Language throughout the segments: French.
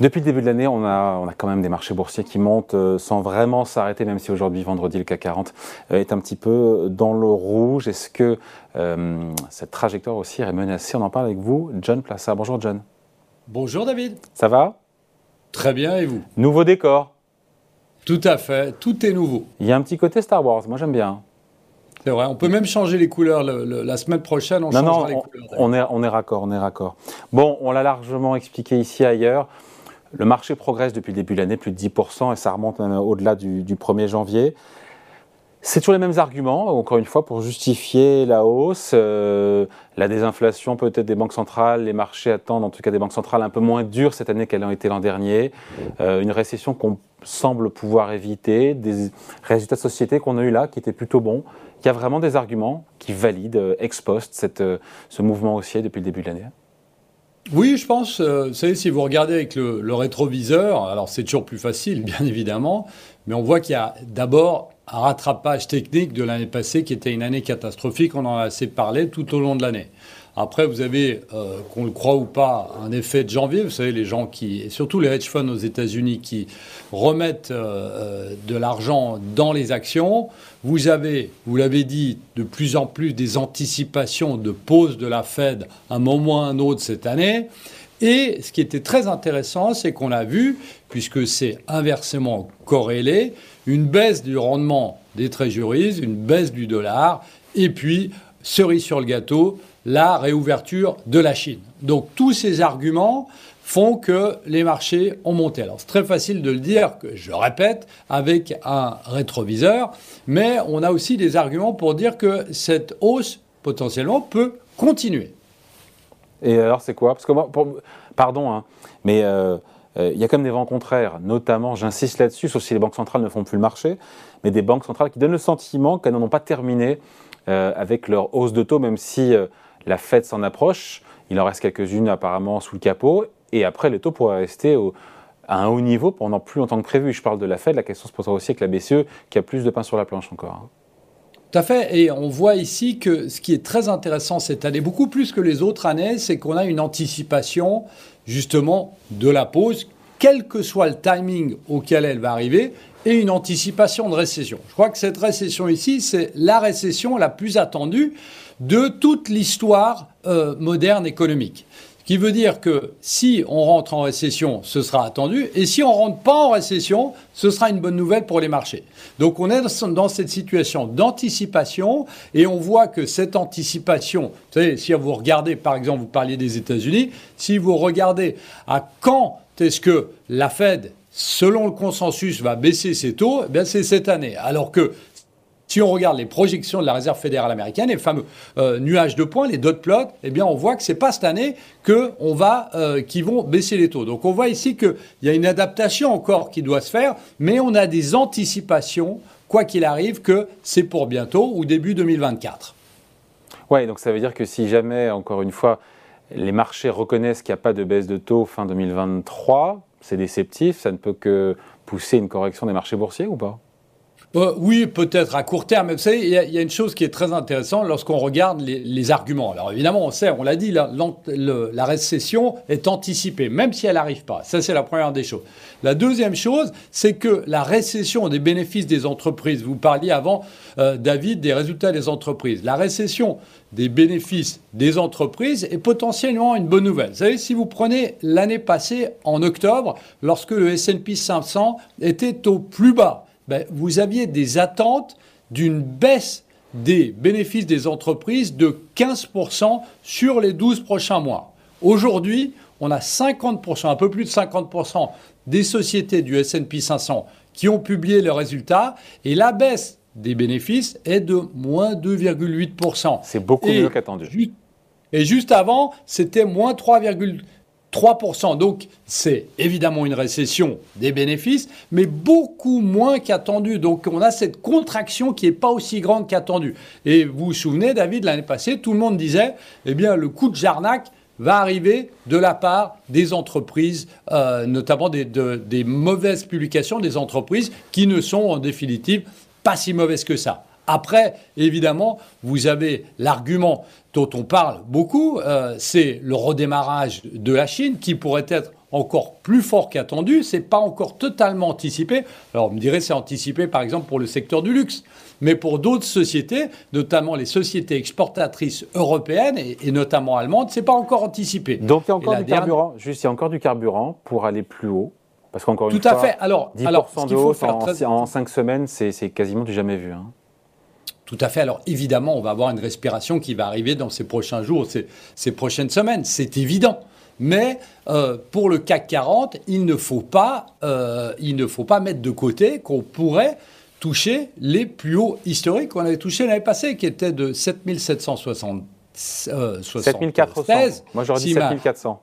Depuis le début de l'année, on a, on a quand même des marchés boursiers qui montent euh, sans vraiment s'arrêter, même si aujourd'hui, vendredi, le CAC 40 euh, est un petit peu dans le rouge. Est-ce que euh, cette trajectoire aussi est menacée? On en parle avec vous, John Plassa. Bonjour John. Bonjour David. Ça va? Très bien, et vous? Nouveau décor Tout à fait, tout est nouveau. Il y a un petit côté Star Wars, moi j'aime bien. C'est vrai, on peut même changer les couleurs. la semaine prochaine, on non, changera non, les on, couleurs. On est, on est raccord, on est raccord. Bon, on l'a largement expliqué ici ailleurs. Le marché progresse depuis le début de l'année, plus de 10%, et ça remonte au-delà du, 1er janvier. C'est toujours les mêmes arguments, encore une fois, pour justifier la hausse, euh, la désinflation peut-être des banques centrales, les marchés attendent en tout cas des banques centrales un peu moins dures cette année qu'elles ont été l'an dernier, euh, une récession qu'on semble pouvoir éviter, des résultats de société qu'on a eu là qui étaient plutôt bons. Il y a vraiment des arguments qui valident euh, ex post ce mouvement haussier depuis le début de l'année oui, je pense. Euh, vous savez, si vous regardez avec le, rétroviseur, alors c'est toujours plus facile, bien évidemment, mais on voit qu'il y a d'abord un rattrapage technique de l'année passée qui était une année catastrophique. On en a assez parlé tout au long de l'année. Après, vous avez, euh, qu'on le croit ou pas, un effet de janvier. Vous savez, les gens qui, et surtout les hedge funds aux États-Unis, qui remettent euh, de l'argent dans les actions. Vous avez, vous l'avez dit, de plus en plus des anticipations de pause de la Fed un moment ou un autre cette année. Et ce qui était très intéressant, c'est qu'on a vu, puisque c'est inversement corrélé, une baisse du rendement des treasuries, une baisse du dollar, et puis, cerise sur le gâteau, la réouverture de la Chine. Donc tous ces arguments font que les marchés ont monté. Alors c'est très facile de le dire, que je répète, avec un rétroviseur, mais on a aussi des arguments pour dire que cette hausse potentiellement peut continuer. Et alors c'est quoi? Pardon, hein, mais euh, euh, il y a quand même des vents contraires, notamment, j'insiste là-dessus, sauf si les banques centrales ne font plus le marché, mais des banques centrales qui donnent le sentiment qu'elles n'en ont pas terminé avec leur hausse de taux, même si la Fed s'en approche. Il en reste quelques-unes apparemment sous le capot. Et après, le taux pourrait rester à un haut niveau pendant plus longtemps que prévu. Je parle de la Fed, la question se posera aussi avec la BCE qui a plus de pain sur la planche encore. Hein. Tout à fait. Et on voit ici que ce qui est très intéressant cette année, beaucoup plus que les autres années, c'est qu'on a une anticipation justement de la pause, quel que soit le timing auquel elle va arriver, et une anticipation de récession. Je crois que cette récession ici, c'est la récession la plus attendue de toute l'histoire euh, moderne économique. Ce qui veut dire que si on rentre en récession, ce sera attendu, et si on rentre pas en récession, ce sera une bonne nouvelle pour les marchés. Donc on est dans cette situation d'anticipation, et on voit que cette anticipation, vous savez, si vous regardez, par exemple, vous parliez des États-Unis, si vous regardez à quand est-ce que la Fed selon le consensus, va baisser ses taux, eh c'est cette année. Alors que si on regarde les projections de la Réserve fédérale américaine, les fameux euh, nuages de points, les dot plots, eh bien, on voit que c'est pas cette année que on va, euh, qui vont baisser les taux. Donc, on voit ici qu'il y a une adaptation encore qui doit se faire, mais on a des anticipations, quoi qu'il arrive, que c'est pour bientôt ou début 2024. Oui, donc ça veut dire que si jamais, encore une fois, les marchés reconnaissent qu'il n'y a pas de baisse de taux fin 2023, c'est déceptif, ça ne peut que pousser une correction des marchés boursiers ou pas? Euh, oui, peut-être à court terme. Mais vous savez, il y, a une chose qui est très intéressante lorsqu'on regarde les, arguments. Alors évidemment, on sait, on l'a dit, la, récession est anticipée, même si elle n'arrive pas. Ça, c'est la première des choses. La deuxième chose, c'est que la récession des bénéfices des entreprises, vous parliez avant, euh, David, des résultats des entreprises. La récession des bénéfices des entreprises est potentiellement une bonne nouvelle. Vous savez, si vous prenez l'année passée, en octobre, lorsque le S&P 500 était au plus bas, ben, vous aviez des attentes d'une baisse des bénéfices des entreprises de 15% sur les 12 prochains mois. Aujourd'hui, on a 50%, un peu plus de 50% des sociétés du S&P 500 qui ont publié leurs résultats et la baisse des bénéfices est de moins 2,8%. C'est beaucoup mieux qu'attendu. Et juste avant, c'était moins 3,8%. 3%. Donc, c'est évidemment une récession des bénéfices, mais beaucoup moins qu'attendu. Donc, on a cette contraction qui n'est pas aussi grande qu'attendu. Et vous vous souvenez, David, l'année passée, tout le monde disait, eh bien, le coup de Jarnac va arriver de la part des entreprises, euh, notamment des, des mauvaises publications des entreprises qui ne sont en définitive pas si mauvaises que ça. Après, évidemment, vous avez l'argument dont on parle beaucoup, euh, c'est le redémarrage de la Chine qui pourrait être encore plus fort qu'attendu. C'est pas encore totalement anticipé. Alors, on me dirait c'est anticipé, par exemple, pour le secteur du luxe. Mais pour d'autres sociétés, notamment les sociétés exportatrices européennes et, notamment allemandes, c'est pas encore anticipé. Donc il y a encore du carburant, juste il y a encore du carburant pour aller plus haut. Parce qu'encore une Tout à fait. Alors, 10% alors, de hausse en, en 5 semaines, c'est quasiment du jamais vu. Hein. Tout à fait. Alors évidemment, on va avoir une respiration qui va arriver dans ces prochains jours, ces, ces prochaines semaines. C'est évident. Mais euh, pour le CAC 40, il ne faut pas, euh, il ne faut pas mettre de côté qu'on pourrait toucher les plus hauts historiques qu'on avait touchés l'année passée, qui étaient de 7760. Euh, 7400. Moi j'aurais dit 7400.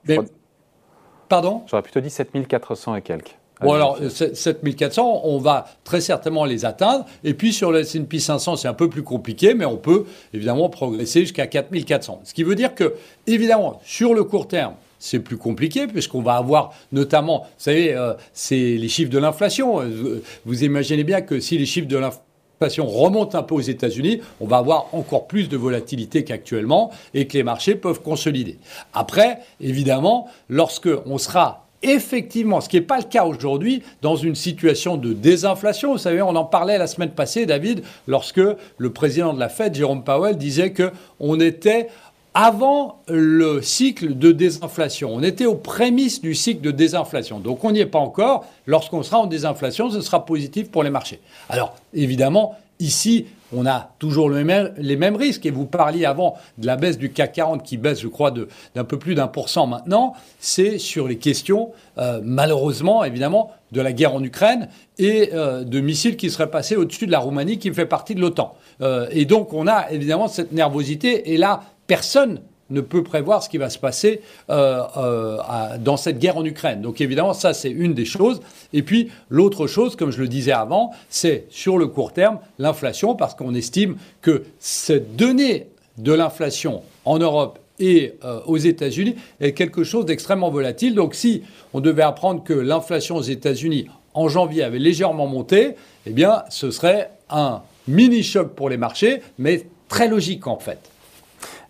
Pardon? J'aurais plutôt dit 7400 et quelques. Bon, alors, 7400, on va très certainement les atteindre. Et puis, sur le S&P 500, c'est un peu plus compliqué, mais on peut évidemment progresser jusqu'à 4400. Ce qui veut dire que, évidemment, sur le court terme, c'est plus compliqué puisqu'on va avoir notamment, vous savez, euh, c'est les chiffres de l'inflation. Euh, vous imaginez bien que si les chiffres de l'inflation remontent un peu aux États-Unis, on va avoir encore plus de volatilité qu'actuellement et que les marchés peuvent consolider. Après, évidemment, lorsque on sera effectivement, ce qui n'est pas le cas aujourd'hui, dans une situation de désinflation. Vous savez, on en parlait la semaine passée, David, lorsque le président de la Fed, Jérôme Powell, disait qu'on était avant le cycle de désinflation. On était aux prémices du cycle de désinflation. Donc on n'y est pas encore. Lorsqu'on sera en désinflation, ce sera positif pour les marchés. Alors évidemment, ici, on a toujours les mêmes risques. Et vous parliez avant de la baisse du CAC 40 qui baisse, je crois, d'un peu plus d'un pour cent maintenant. C'est sur les questions, euh, malheureusement, évidemment, de la guerre en Ukraine et euh, de missiles qui seraient passés au-dessus de la Roumanie qui fait partie de l'OTAN. Euh, et donc, on a évidemment cette nervosité. Et là, personne ne peut prévoir ce qui va se passer euh, euh, dans cette guerre en Ukraine. Donc évidemment, ça c'est une des choses. Et puis l'autre chose, comme je le disais avant, c'est sur le court terme l'inflation, parce qu'on estime que cette donnée de l'inflation en Europe et euh, aux États-Unis est quelque chose d'extrêmement volatile. Donc si on devait apprendre que l'inflation aux États-Unis en janvier avait légèrement monté, eh bien ce serait un mini choc pour les marchés, mais très logique en fait.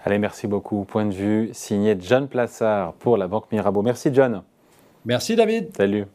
Allez, merci beaucoup. Point de vue signé John Plassard pour la Banque Mirabeau. Merci John. Merci David. Salut.